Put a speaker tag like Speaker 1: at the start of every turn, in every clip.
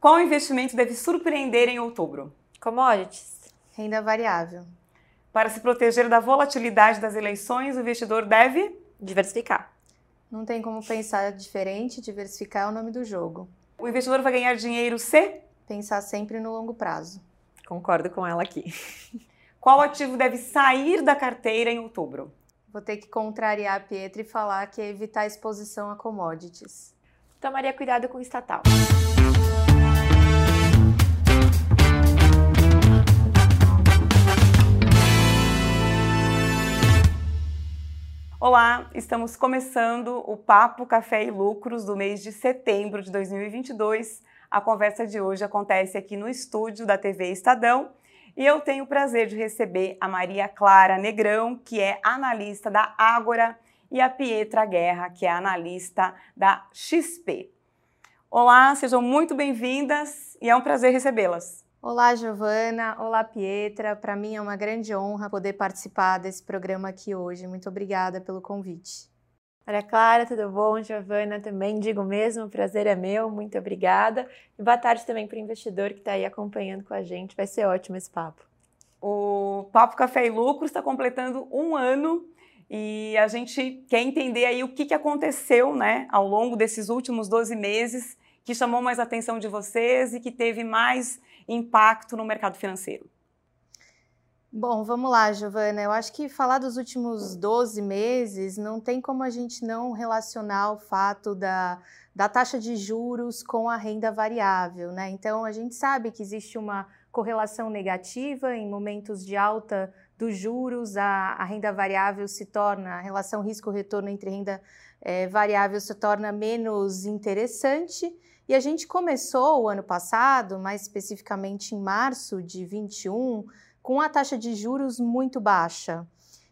Speaker 1: Qual investimento deve surpreender em outubro?
Speaker 2: Commodities.
Speaker 3: Renda variável.
Speaker 1: Para se proteger da volatilidade das eleições, o investidor deve
Speaker 2: diversificar.
Speaker 3: Não tem como pensar diferente, diversificar é o nome do jogo.
Speaker 1: O investidor vai ganhar dinheiro se
Speaker 3: pensar sempre no longo prazo.
Speaker 2: Concordo com ela aqui.
Speaker 1: Qual ativo deve sair da carteira em outubro?
Speaker 3: Vou ter que contrariar a Pietra e falar que é evitar exposição a commodities.
Speaker 2: Tomaria cuidado com o estatal.
Speaker 1: Olá, estamos começando o Papo Café e Lucros do mês de setembro de 2022. A conversa de hoje acontece aqui no estúdio da TV Estadão e eu tenho o prazer de receber a Maria Clara Negrão, que é analista da Ágora, e a Pietra Guerra, que é analista da XP. Olá, sejam muito bem-vindas e é um prazer recebê-las.
Speaker 3: Olá, Giovana. Olá, Pietra. Para mim é uma grande honra poder participar desse programa aqui hoje. Muito obrigada pelo convite.
Speaker 2: Maria Clara, tudo bom? Giovana também, digo mesmo, o prazer é meu, muito obrigada. E boa tarde também para o investidor que está aí acompanhando com a gente, vai ser ótimo esse papo.
Speaker 1: O Papo Café e Lucro está completando um ano e a gente quer entender aí o que, que aconteceu né, ao longo desses últimos 12 meses que chamou mais a atenção de vocês e que teve mais impacto no mercado financeiro?
Speaker 3: Bom, vamos lá, Giovana. Eu acho que falar dos últimos 12 meses não tem como a gente não relacionar o fato da, da taxa de juros com a renda variável, né? Então, a gente sabe que existe uma correlação negativa em momentos de alta dos juros, a, a renda variável se torna, a relação risco-retorno entre renda é, variável se torna menos interessante. E a gente começou o ano passado, mais especificamente em março de 21, com a taxa de juros muito baixa.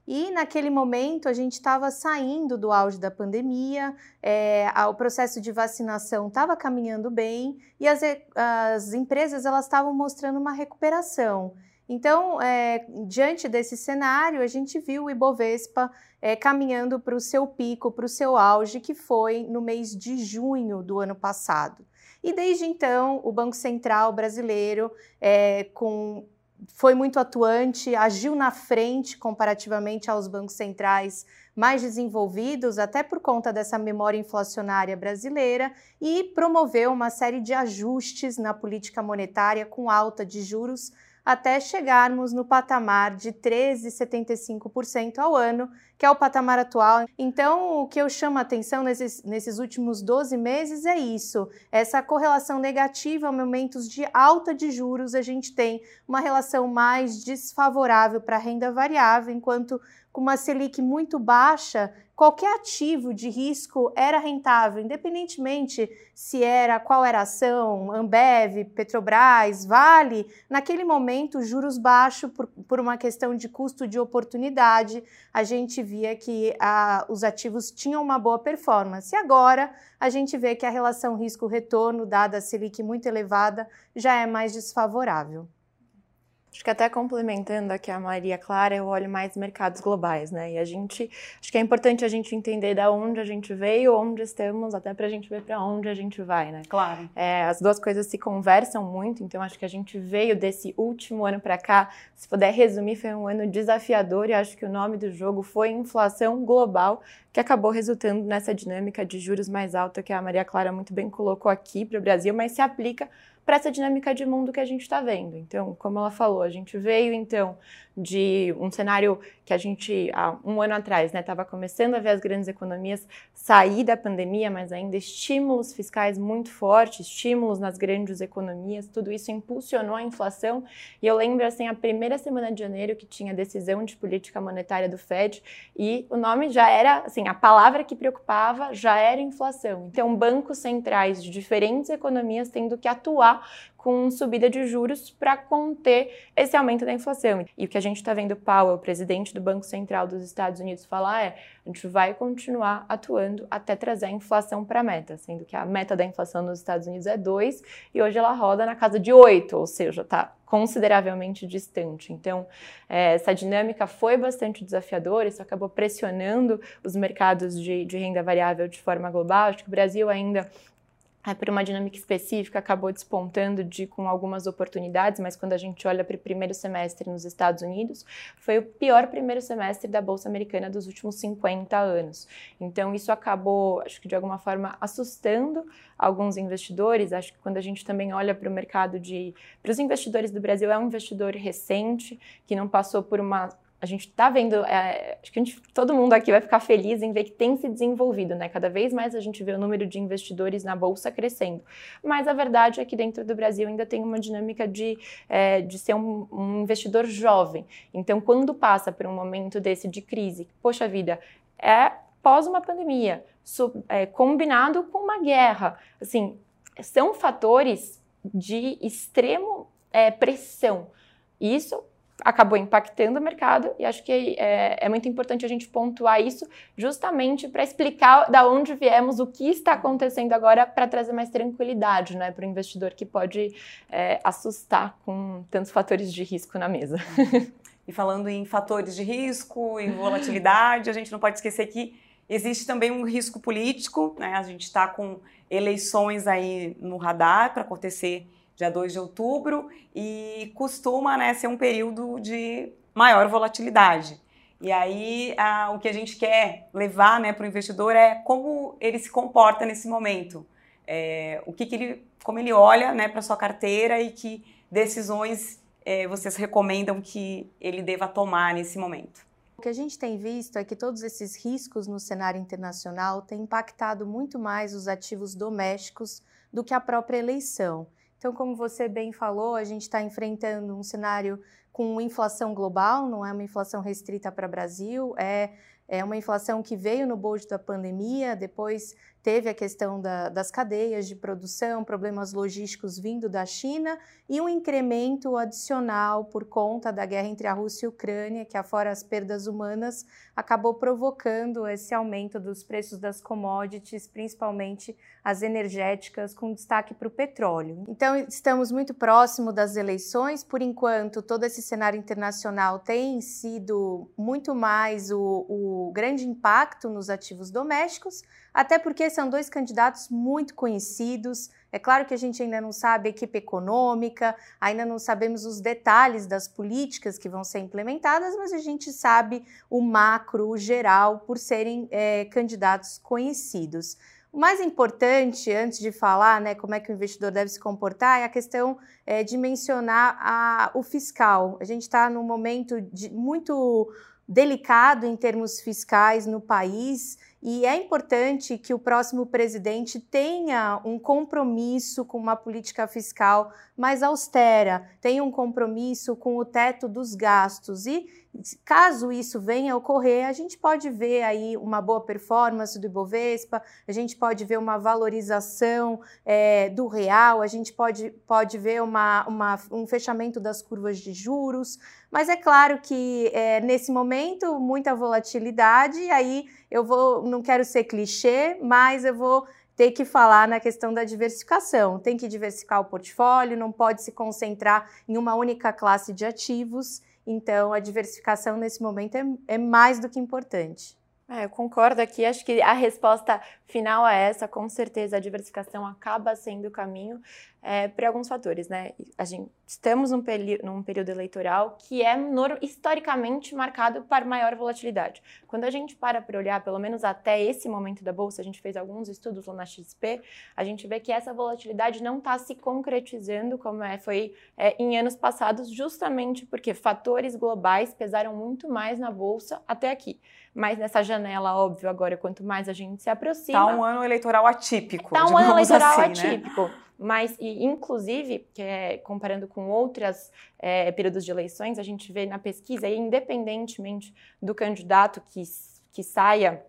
Speaker 3: E naquele momento a gente estava saindo do auge da pandemia, é, o processo de vacinação estava caminhando bem e as, as empresas elas estavam mostrando uma recuperação. Então, é, diante desse cenário, a gente viu o Ibovespa é, caminhando para o seu pico, para o seu auge, que foi no mês de junho do ano passado. E desde então, o Banco Central brasileiro, é, com, foi muito atuante, agiu na frente comparativamente aos bancos centrais mais desenvolvidos, até por conta dessa memória inflacionária brasileira, e promoveu uma série de ajustes na política monetária com alta de juros até chegarmos no patamar de 13,75% ao ano, que é o patamar atual. Então, o que eu chamo a atenção nesses, nesses últimos 12 meses é isso: essa correlação negativa, momentos de alta de juros, a gente tem uma relação mais desfavorável para a renda variável, enquanto com uma Selic muito baixa, qualquer ativo de risco era rentável, independentemente se era qual era a ação, Ambev, Petrobras, Vale, naquele momento, juros baixos por, por uma questão de custo de oportunidade, a gente via que a, os ativos tinham uma boa performance. E agora a gente vê que a relação risco-retorno, dada a Selic muito elevada, já é mais desfavorável.
Speaker 2: Acho que até complementando aqui a Maria Clara, eu olho mais mercados globais, né? E a gente, acho que é importante a gente entender da onde a gente veio, onde estamos, até para a gente ver para onde a gente vai, né?
Speaker 1: Claro.
Speaker 2: É, as duas coisas se conversam muito, então acho que a gente veio desse último ano para cá, se puder resumir, foi um ano desafiador e acho que o nome do jogo foi inflação global, que acabou resultando nessa dinâmica de juros mais alta que a Maria Clara muito bem colocou aqui para o Brasil, mas se aplica para essa dinâmica de mundo que a gente está vendo. Então, como ela falou, a gente veio então de um cenário que a gente, há um ano atrás, estava né, começando a ver as grandes economias sair da pandemia, mas ainda estímulos fiscais muito fortes, estímulos nas grandes economias, tudo isso impulsionou a inflação. E eu lembro, assim, a primeira semana de janeiro que tinha decisão de política monetária do Fed e o nome já era, assim, a palavra que preocupava já era inflação. Então, bancos centrais de diferentes economias tendo que atuar com subida de juros para conter esse aumento da inflação. E o que a gente está vendo Powell, presidente do Banco Central dos Estados Unidos, falar é: a gente vai continuar atuando até trazer a inflação para a meta, sendo que a meta da inflação nos Estados Unidos é 2 e hoje ela roda na casa de 8, ou seja, está consideravelmente distante. Então, é, essa dinâmica foi bastante desafiadora, isso acabou pressionando os mercados de, de renda variável de forma global. Acho que o Brasil ainda é, por uma dinâmica específica, acabou despontando de com algumas oportunidades, mas quando a gente olha para o primeiro semestre nos Estados Unidos, foi o pior primeiro semestre da Bolsa Americana dos últimos 50 anos. Então, isso acabou, acho que de alguma forma, assustando alguns investidores. Acho que quando a gente também olha para o mercado de. Para os investidores do Brasil, é um investidor recente, que não passou por uma a gente está vendo, é, acho que gente, todo mundo aqui vai ficar feliz em ver que tem se desenvolvido, né? Cada vez mais a gente vê o número de investidores na bolsa crescendo. Mas a verdade é que dentro do Brasil ainda tem uma dinâmica de, é, de ser um, um, investidor jovem. Então, quando passa por um momento desse de crise, poxa vida, é pós uma pandemia, so, é, combinado com uma guerra, assim, são fatores de extremo é, pressão. Isso acabou impactando o mercado e acho que é, é muito importante a gente pontuar isso justamente para explicar da onde viemos, o que está acontecendo agora para trazer mais tranquilidade né, para o investidor que pode é, assustar com tantos fatores de risco na mesa.
Speaker 1: E falando em fatores de risco, em volatilidade, a gente não pode esquecer que existe também um risco político, né? A gente está com eleições aí no radar para acontecer dia 2 de outubro, e costuma né, ser um período de maior volatilidade. E aí, a, o que a gente quer levar né, para o investidor é como ele se comporta nesse momento, é, o que, que, ele, como ele olha né, para sua carteira e que decisões é, vocês recomendam que ele deva tomar nesse momento.
Speaker 3: O que a gente tem visto é que todos esses riscos no cenário internacional têm impactado muito mais os ativos domésticos do que a própria eleição. Então, como você bem falou, a gente está enfrentando um cenário com inflação global, não é uma inflação restrita para o Brasil, é, é uma inflação que veio no bojo da pandemia, depois teve a questão da, das cadeias de produção, problemas logísticos vindo da China e um incremento adicional por conta da guerra entre a Rússia e a Ucrânia, que, afora as perdas humanas, acabou provocando esse aumento dos preços das commodities, principalmente as energéticas, com destaque para o petróleo. Então, estamos muito próximo das eleições. Por enquanto, todo esse cenário internacional tem sido muito mais o, o grande impacto nos ativos domésticos até porque são dois candidatos muito conhecidos. É claro que a gente ainda não sabe a equipe econômica, ainda não sabemos os detalhes das políticas que vão ser implementadas, mas a gente sabe o macro, o geral, por serem é, candidatos conhecidos. O mais importante, antes de falar né, como é que o investidor deve se comportar, é a questão é, de mencionar a, o fiscal. A gente está num momento de, muito delicado em termos fiscais no país e é importante que o próximo presidente tenha um compromisso com uma política fiscal mais austera, tenha um compromisso com o teto dos gastos. E Caso isso venha a ocorrer, a gente pode ver aí uma boa performance do Ibovespa, a gente pode ver uma valorização é, do real, a gente pode, pode ver uma, uma, um fechamento das curvas de juros, mas é claro que é, nesse momento muita volatilidade, e aí eu vou, não quero ser clichê, mas eu vou ter que falar na questão da diversificação. Tem que diversificar o portfólio, não pode se concentrar em uma única classe de ativos. Então, a diversificação nesse momento é, é mais do que importante.
Speaker 2: É, eu concordo aqui, acho que a resposta final é essa, com certeza a diversificação acaba sendo o caminho é, por alguns fatores, né? A gente, estamos num, num período eleitoral que é historicamente marcado por maior volatilidade. Quando a gente para para olhar, pelo menos até esse momento da Bolsa, a gente fez alguns estudos lá na XP, a gente vê que essa volatilidade não está se concretizando como é, foi é, em anos passados, justamente porque fatores globais pesaram muito mais na Bolsa até aqui. Mas nessa janela, óbvio, agora, quanto mais a gente se aproxima.
Speaker 1: Está um ano eleitoral atípico.
Speaker 2: Está um ano eleitoral assim, né? atípico. Né? Mas, e, inclusive, que é, comparando com outros é, períodos de eleições, a gente vê na pesquisa, independentemente do candidato que, que saia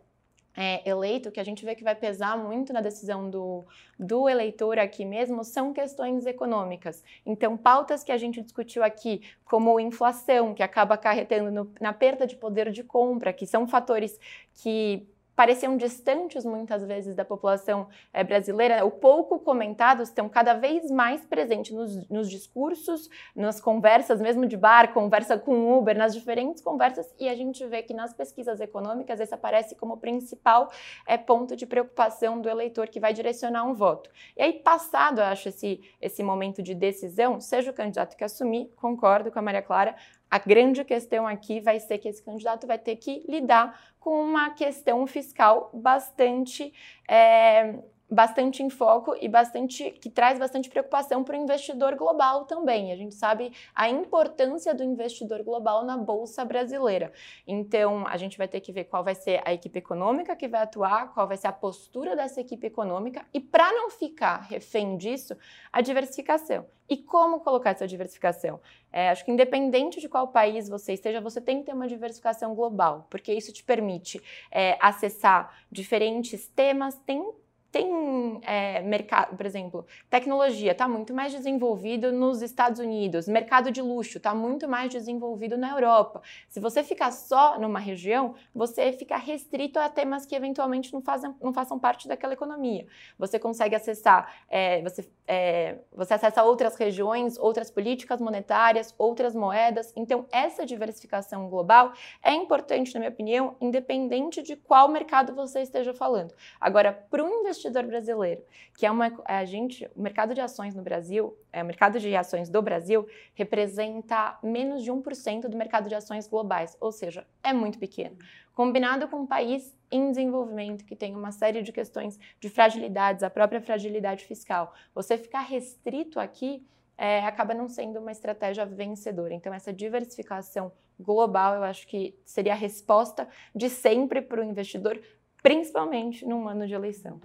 Speaker 2: é, eleito, que a gente vê que vai pesar muito na decisão do, do eleitor aqui mesmo, são questões econômicas. Então, pautas que a gente discutiu aqui, como inflação, que acaba acarretando no, na perda de poder de compra, que são fatores que pareciam distantes muitas vezes da população é, brasileira, o pouco comentados estão cada vez mais presentes nos, nos, discursos, nas conversas, mesmo de bar, conversa com Uber, nas diferentes conversas, e a gente vê que nas pesquisas econômicas esse aparece como principal é, ponto de preocupação do eleitor que vai direcionar um voto. E aí, passado, eu acho, esse, esse momento de decisão, seja o candidato que assumir, concordo com a Maria Clara, a grande questão aqui vai ser que esse candidato vai ter que lidar com uma questão fiscal bastante é, bastante em foco e bastante que traz bastante preocupação para o investidor global também. A gente sabe a importância do investidor global na bolsa brasileira. Então, a gente vai ter que ver qual vai ser a equipe econômica que vai atuar, qual vai ser a postura dessa equipe econômica e para não ficar refém disso, a diversificação. E como colocar essa diversificação? É, acho que independente de qual país você esteja, você tem que ter uma diversificação global, porque isso te permite é, acessar diferentes temas, tem tem é, mercado, por exemplo, tecnologia está muito mais desenvolvido nos Estados Unidos, mercado de luxo está muito mais desenvolvido na Europa. Se você ficar só numa região, você fica restrito a temas que eventualmente não, fazem, não façam parte daquela economia. Você consegue acessar, é, você, é, você acessa outras regiões, outras políticas monetárias, outras moedas. Então, essa diversificação global é importante, na minha opinião, independente de qual mercado você esteja falando. Agora, para o investidor, investidor brasileiro, que é uma a gente, o mercado de ações no Brasil, é, o mercado de ações do Brasil representa menos de 1% do mercado de ações globais, ou seja, é muito pequeno. Combinado com um país em desenvolvimento que tem uma série de questões de fragilidades, a própria fragilidade fiscal, você ficar restrito aqui é, acaba não sendo uma estratégia vencedora. Então, essa diversificação global, eu acho que seria a resposta de sempre para o investidor, principalmente num ano de eleição.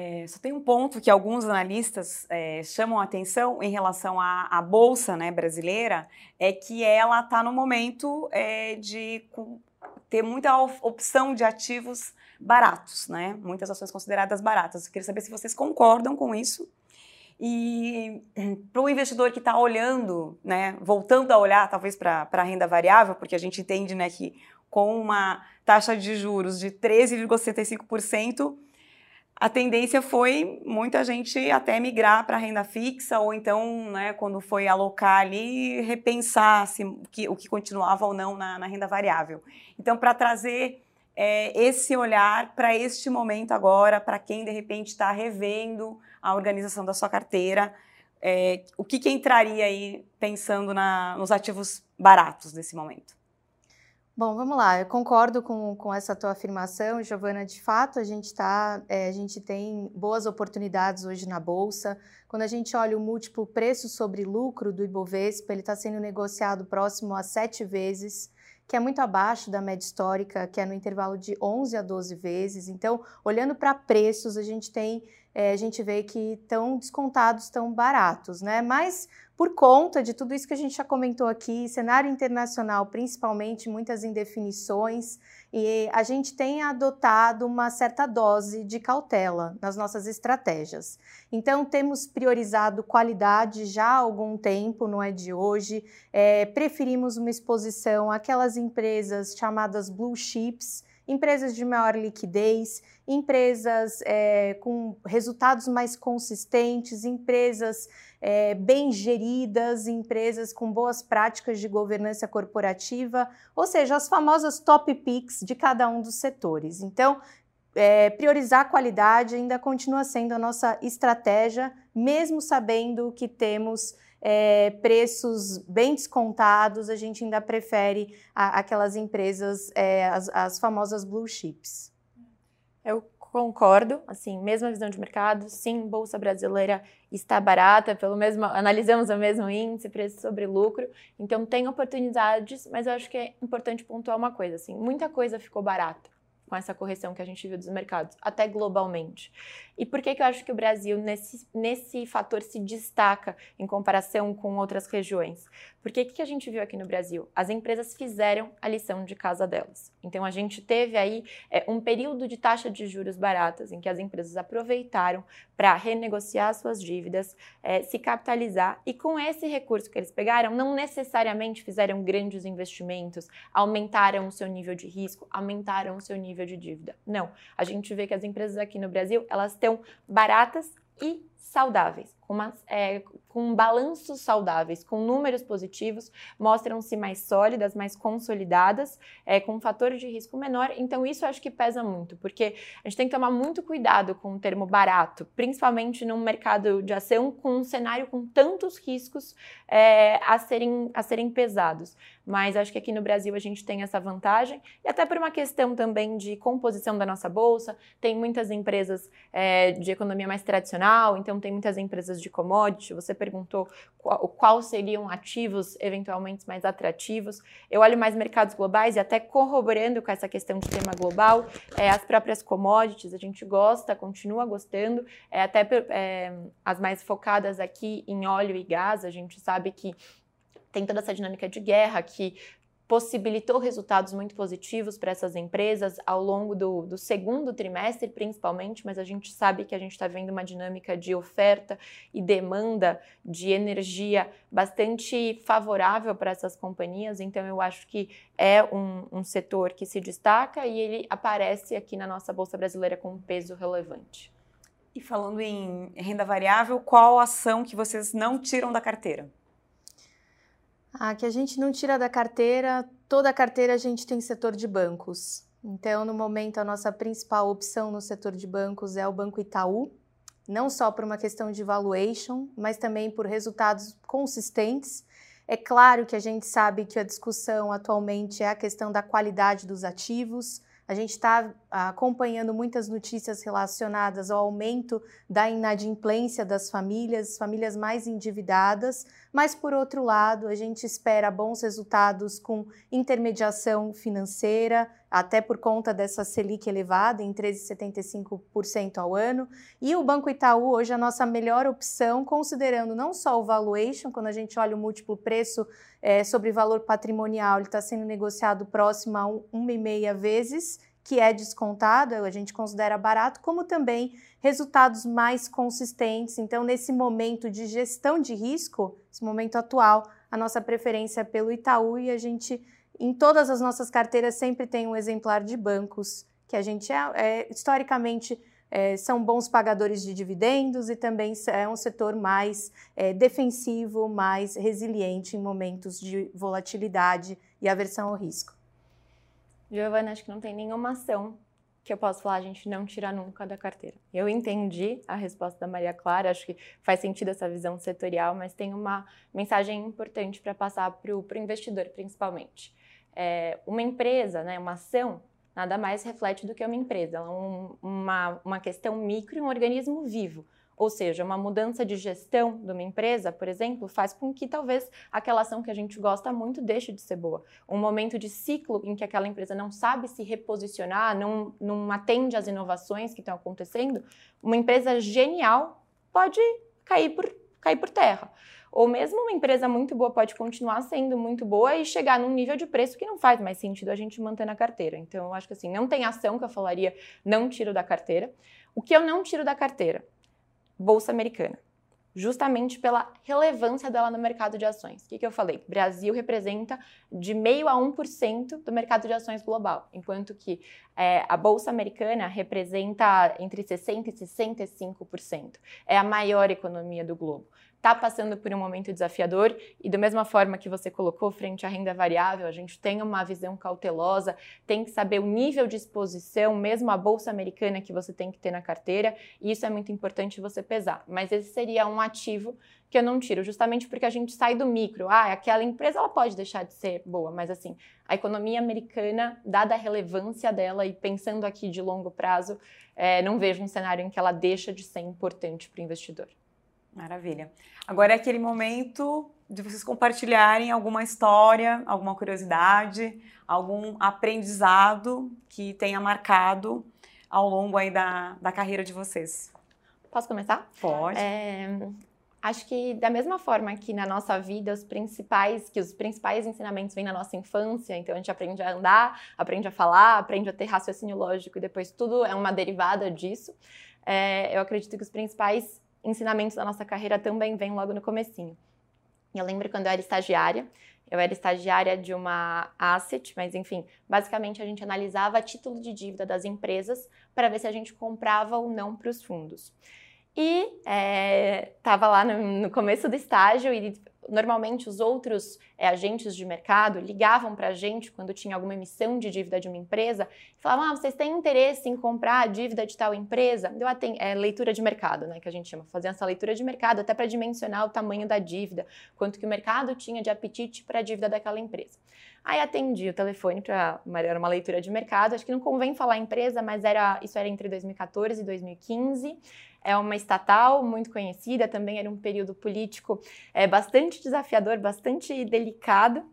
Speaker 1: É, só tem um ponto que alguns analistas é, chamam a atenção em relação à, à bolsa né, brasileira, é que ela está no momento é, de ter muita opção de ativos baratos, né? Muitas ações consideradas baratas. Eu queria saber se vocês concordam com isso. E para o investidor que está olhando, né, voltando a olhar talvez para a renda variável, porque a gente entende né, que com uma taxa de juros de 13,65%, a tendência foi muita gente até migrar para renda fixa, ou então, né, quando foi alocar ali, repensar se, o, que, o que continuava ou não na, na renda variável. Então, para trazer é, esse olhar para este momento agora, para quem de repente está revendo a organização da sua carteira, é, o que, que entraria aí pensando na, nos ativos baratos nesse momento?
Speaker 3: Bom, vamos lá. Eu concordo com, com essa tua afirmação, Giovana. De fato, a gente tá, é, a gente tem boas oportunidades hoje na bolsa. Quando a gente olha o múltiplo preço sobre lucro do Ibovespa, ele está sendo negociado próximo a sete vezes, que é muito abaixo da média histórica, que é no intervalo de 11 a 12 vezes. Então, olhando para preços, a gente tem é, a gente vê que estão descontados, tão baratos, né? Mas por conta de tudo isso que a gente já comentou aqui, cenário internacional, principalmente, muitas indefinições, e a gente tem adotado uma certa dose de cautela nas nossas estratégias. Então, temos priorizado qualidade já há algum tempo, não é de hoje, é, preferimos uma exposição àquelas empresas chamadas blue chips, empresas de maior liquidez, empresas é, com resultados mais consistentes, empresas é, bem geridas, empresas com boas práticas de governança corporativa, ou seja, as famosas top picks de cada um dos setores. Então, é, priorizar a qualidade ainda continua sendo a nossa estratégia, mesmo sabendo que temos é, preços bem descontados, a gente ainda prefere a, aquelas empresas, é, as, as famosas blue chips.
Speaker 2: Eu concordo, assim, mesma visão de mercado, sim, bolsa brasileira está barata, pelo mesmo, analisamos o mesmo índice, preço sobre lucro, então tem oportunidades, mas eu acho que é importante pontuar uma coisa, assim, muita coisa ficou barata com essa correção que a gente viu dos mercados, até globalmente. E por que, que eu acho que o Brasil, nesse, nesse fator, se destaca em comparação com outras regiões? Porque o que, que a gente viu aqui no Brasil? As empresas fizeram a lição de casa delas. Então, a gente teve aí é, um período de taxa de juros baratas, em que as empresas aproveitaram para renegociar suas dívidas, é, se capitalizar, e com esse recurso que eles pegaram, não necessariamente fizeram grandes investimentos, aumentaram o seu nível de risco, aumentaram o seu nível nível de dívida. Não, a gente vê que as empresas aqui no Brasil, elas estão baratas e saudáveis, com, uma, é, com balanços saudáveis, com números positivos, mostram-se mais sólidas, mais consolidadas, é, com um fator de risco menor. Então, isso acho que pesa muito, porque a gente tem que tomar muito cuidado com o termo barato, principalmente num mercado de ação com um cenário com tantos riscos é, a, serem, a serem pesados. Mas acho que aqui no Brasil a gente tem essa vantagem, e até por uma questão também de composição da nossa bolsa, tem muitas empresas é, de economia mais tradicional, então tem muitas empresas de commodity. Você perguntou qual, qual seriam ativos eventualmente mais atrativos. Eu olho mais mercados globais e até corroborando com essa questão de tema global, é, as próprias commodities, a gente gosta, continua gostando, é, até é, as mais focadas aqui em óleo e gás, a gente sabe que tem toda essa dinâmica de guerra que possibilitou resultados muito positivos para essas empresas ao longo do, do, segundo trimestre, principalmente, mas a gente sabe que a gente está vendo uma dinâmica de oferta e demanda de energia bastante favorável para essas companhias, então eu acho que é um, um setor que se destaca e ele aparece aqui na nossa Bolsa Brasileira com um peso relevante.
Speaker 1: E falando em renda variável, qual ação que vocês não tiram da carteira?
Speaker 3: Ah, que a gente não tira da carteira, toda a carteira a gente tem setor de bancos. Então, no momento, a nossa principal opção no setor de bancos é o Banco Itaú, não só por uma questão de valuation, mas também por resultados consistentes. É claro que a gente sabe que a discussão atualmente é a questão da qualidade dos ativos, a gente está acompanhando muitas notícias relacionadas ao aumento da inadimplência das famílias, famílias mais endividadas, mas por outro lado, a gente espera bons resultados com intermediação financeira, até por conta dessa Selic elevada em 13,75% ao ano. E o Banco Itaú hoje é a nossa melhor opção, considerando não só o valuation, quando a gente olha o múltiplo preço é, sobre valor patrimonial, ele está sendo negociado próximo a 1,5 vezes, que é descontado, a gente considera barato, como também resultados mais consistentes. Então, nesse momento de gestão de risco, esse momento atual, a nossa preferência é pelo Itaú e a gente, em todas as nossas carteiras, sempre tem um exemplar de bancos, que a gente é, é historicamente é, são bons pagadores de dividendos e também é um setor mais é, defensivo, mais resiliente em momentos de volatilidade e aversão ao risco.
Speaker 2: Giovana, acho que não tem nenhuma ação que eu posso falar, a gente não tira nunca da carteira. Eu entendi a resposta da Maria Clara, acho que faz sentido essa visão setorial, mas tem uma mensagem importante para passar para o investidor, principalmente. É, uma empresa, né, uma ação, nada mais reflete do que uma empresa. Ela é um, uma, uma questão micro e um organismo vivo. Ou seja, uma mudança de gestão de uma empresa, por exemplo, faz com que talvez aquela ação que a gente gosta muito deixe de ser boa. Um momento de ciclo em que aquela empresa não sabe se reposicionar, não, não atende às inovações que estão acontecendo, uma empresa genial pode cair por, cair por terra. Ou mesmo uma empresa muito boa pode continuar sendo muito boa e chegar num nível de preço que não faz mais sentido a gente manter na carteira. Então, eu acho que assim, não tem ação que eu falaria não tiro da carteira. O que eu não tiro da carteira? Bolsa Americana justamente pela relevância dela no mercado de ações. O que, que eu falei? Brasil representa de meio a 1% do mercado de ações global, enquanto que é, a Bolsa Americana representa entre 60% e 65%. É a maior economia do globo está passando por um momento desafiador e, da mesma forma que você colocou frente à renda variável, a gente tem uma visão cautelosa, tem que saber o nível de exposição, mesmo a bolsa americana que você tem que ter na carteira, e isso é muito importante você pesar. Mas esse seria um ativo que eu não tiro, justamente porque a gente sai do micro. Ah, aquela empresa ela pode deixar de ser boa, mas assim, a economia americana, dada a relevância dela e pensando aqui de longo prazo, é, não vejo um cenário em que ela deixa de ser importante para o investidor.
Speaker 1: Maravilha. Agora é aquele momento de vocês compartilharem alguma história, alguma curiosidade, algum aprendizado que tenha marcado ao longo aí da, da carreira de vocês.
Speaker 2: Posso começar?
Speaker 1: Pode.
Speaker 2: É, acho que da mesma forma que na nossa vida os principais, que os principais ensinamentos vêm na nossa infância, então a gente aprende a andar, aprende a falar, aprende a ter raciocínio lógico e depois tudo é uma derivada disso. É, eu acredito que os principais ensinamentos da nossa carreira também vêm logo no comecinho. Eu lembro quando eu era estagiária, eu era estagiária de uma asset, mas enfim, basicamente a gente analisava título de dívida das empresas para ver se a gente comprava ou não para os fundos. E estava é, lá no, no, começo do estágio e normalmente os outros é, agentes de mercado ligavam para a gente quando tinha alguma emissão de dívida de uma empresa e falavam: ah, vocês têm interesse em comprar a dívida de tal empresa? Deu até é, leitura de mercado, né, que a gente chama, fazendo essa leitura de mercado até para dimensionar o tamanho da dívida, quanto que o mercado tinha de apetite para a dívida daquela empresa. Aí atendi o telefone para era uma leitura de mercado, acho que não convém falar empresa, mas era isso era entre 2014 e 2015 é uma estatal muito conhecida, também era um período político é, bastante desafiador, bastante delicado,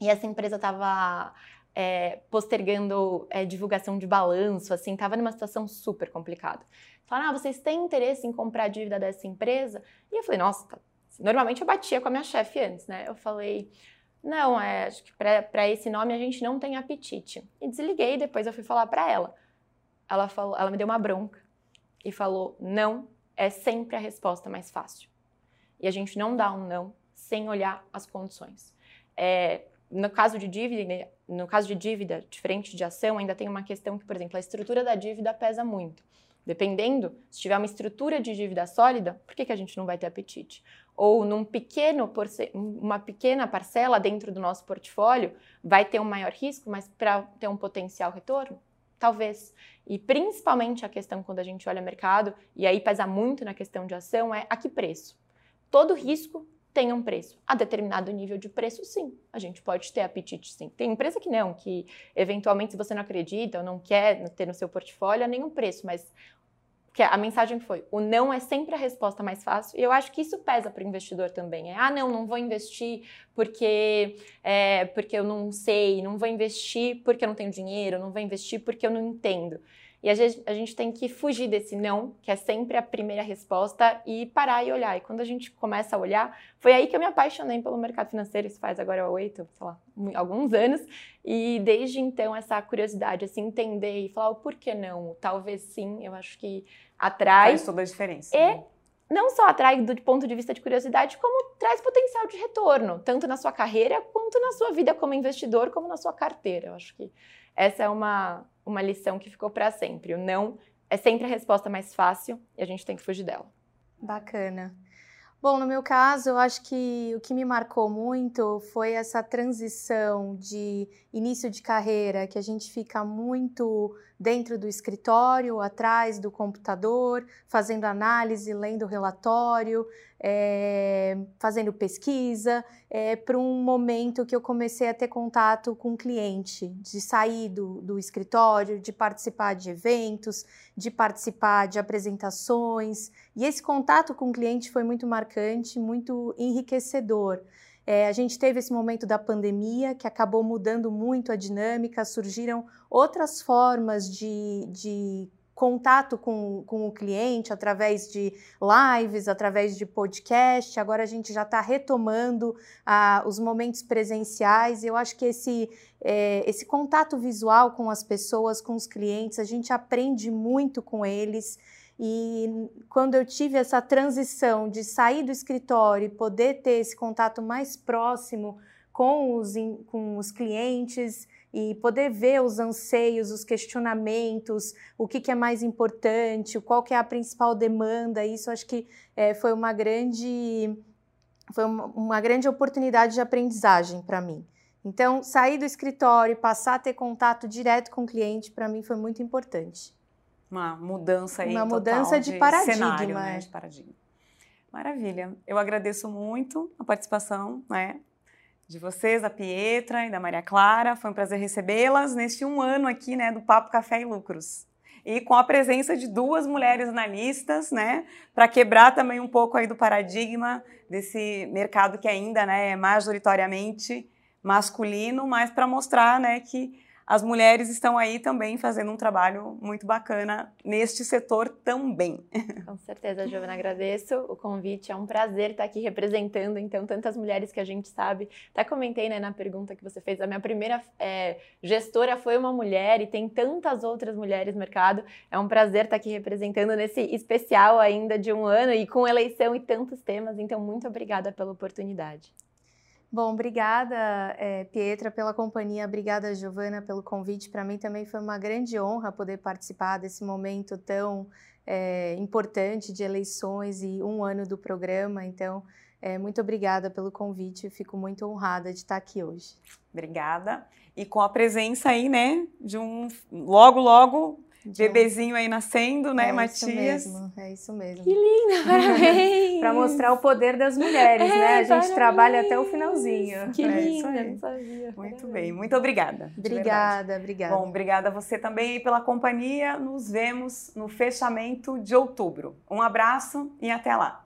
Speaker 2: e essa empresa estava é, postergando é, divulgação de balanço, assim, estava numa situação super complicada. Falaram, ah, vocês têm interesse em comprar a dívida dessa empresa? E eu falei, nossa, tá. normalmente eu batia com a minha chefe antes, né? Eu falei, não, é, acho que para esse nome a gente não tem apetite. E desliguei, depois eu fui falar para ela. Ela falou, ela me deu uma bronca e falou não é sempre a resposta mais fácil. E a gente não dá um não sem olhar as condições. É, no caso de dívida, no caso de dívida, diferente de ação, ainda tem uma questão que, por exemplo, a estrutura da dívida pesa muito. Dependendo, se tiver uma estrutura de dívida sólida, por que, que a gente não vai ter apetite? Ou num pequeno, uma pequena parcela dentro do nosso portfólio vai ter um maior risco, mas para ter um potencial retorno, Talvez. E principalmente a questão quando a gente olha mercado, e aí pesa muito na questão de ação, é a que preço. Todo risco tem um preço. A determinado nível de preço, sim. A gente pode ter apetite, sim. Tem empresa que não, que eventualmente, se você não acredita ou não quer ter no seu portfólio, é nenhum preço, mas que a mensagem foi: o não é sempre a resposta mais fácil. E eu acho que isso pesa para o investidor também. É, ah, não, não vou investir porque, é, porque eu não sei, não vou investir porque eu não tenho dinheiro, não vou investir porque eu não entendo. E a gente, a gente tem que fugir desse não, que é sempre a primeira resposta, e parar e olhar. E quando a gente começa a olhar, foi aí que eu me apaixonei pelo mercado financeiro, isso faz agora oito, sei lá, alguns anos. E desde então, essa curiosidade, assim, entender e falar o porquê não, talvez sim, eu acho que atrai.
Speaker 1: Faz toda a diferença.
Speaker 2: E né? não só atrai do ponto de vista de curiosidade, como traz potencial de retorno, tanto na sua carreira quanto na sua vida como investidor, como na sua carteira. Eu acho que essa é uma, uma lição que ficou para sempre. O não é sempre a resposta mais fácil e a gente tem que fugir dela.
Speaker 3: Bacana. Bom, no meu caso, eu acho que o que me marcou muito foi essa transição de início de carreira, que a gente fica muito dentro do escritório, atrás do computador, fazendo análise, lendo relatório, é, fazendo pesquisa, é, para um momento que eu comecei a ter contato com o cliente, de sair do, do escritório, de participar de eventos, de participar de apresentações. E esse contato com o cliente foi muito marcante, muito enriquecedor. É, a gente teve esse momento da pandemia que acabou mudando muito a dinâmica, surgiram outras formas de, de contato com, com o cliente através de lives, através de podcast. Agora a gente já está retomando ah, os momentos presenciais. Eu acho que esse, é, esse contato visual com as pessoas, com os clientes, a gente aprende muito com eles. E quando eu tive essa transição de sair do escritório e poder ter esse contato mais próximo com os, com os clientes e poder ver os anseios, os questionamentos, o que, que é mais importante, qual que é a principal demanda, isso acho que é, foi uma grande foi uma, uma grande oportunidade de aprendizagem para mim. Então, sair do escritório e passar a ter contato direto com o cliente, para mim foi muito importante
Speaker 1: uma mudança aí
Speaker 3: uma mudança de, de paradigma, cenário,
Speaker 1: né? de paradigma. Maravilha. Eu agradeço muito a participação, né? De vocês, da Pietra e da Maria Clara. Foi um prazer recebê-las neste um ano aqui, né, do Papo Café e Lucros. E com a presença de duas mulheres analistas, né, para quebrar também um pouco aí do paradigma desse mercado que ainda, né, é majoritariamente masculino, mas para mostrar, né, que as mulheres estão aí também fazendo um trabalho muito bacana neste setor também.
Speaker 2: Com certeza, Giovana, agradeço o convite. É um prazer estar aqui representando, então, tantas mulheres que a gente sabe. Até comentei né, na pergunta que você fez, a minha primeira é, gestora foi uma mulher e tem tantas outras mulheres no mercado. É um prazer estar aqui representando nesse especial ainda de um ano e com eleição e tantos temas. Então, muito obrigada pela oportunidade.
Speaker 3: Bom, obrigada, é, Pietra, pela companhia. Obrigada, Giovana, pelo convite. Para mim também foi uma grande honra poder participar desse momento tão é, importante de eleições e um ano do programa. Então, é, muito obrigada pelo convite. Fico muito honrada de estar aqui hoje.
Speaker 1: Obrigada. E com a presença aí, né, de um logo, logo bebezinho aí nascendo, né,
Speaker 3: é
Speaker 1: Matias?
Speaker 3: Isso mesmo, é isso mesmo.
Speaker 2: Que linda, parabéns!
Speaker 3: Para mostrar o poder das mulheres, é, né? A gente
Speaker 2: parabéns.
Speaker 3: trabalha até o finalzinho.
Speaker 2: Que
Speaker 1: É
Speaker 2: linda, não sabia.
Speaker 1: Muito
Speaker 2: Parabéns.
Speaker 1: bem, muito obrigada.
Speaker 3: Obrigada, obrigada.
Speaker 1: Bom, obrigada a você também pela companhia. Nos vemos no fechamento de outubro. Um abraço e até lá.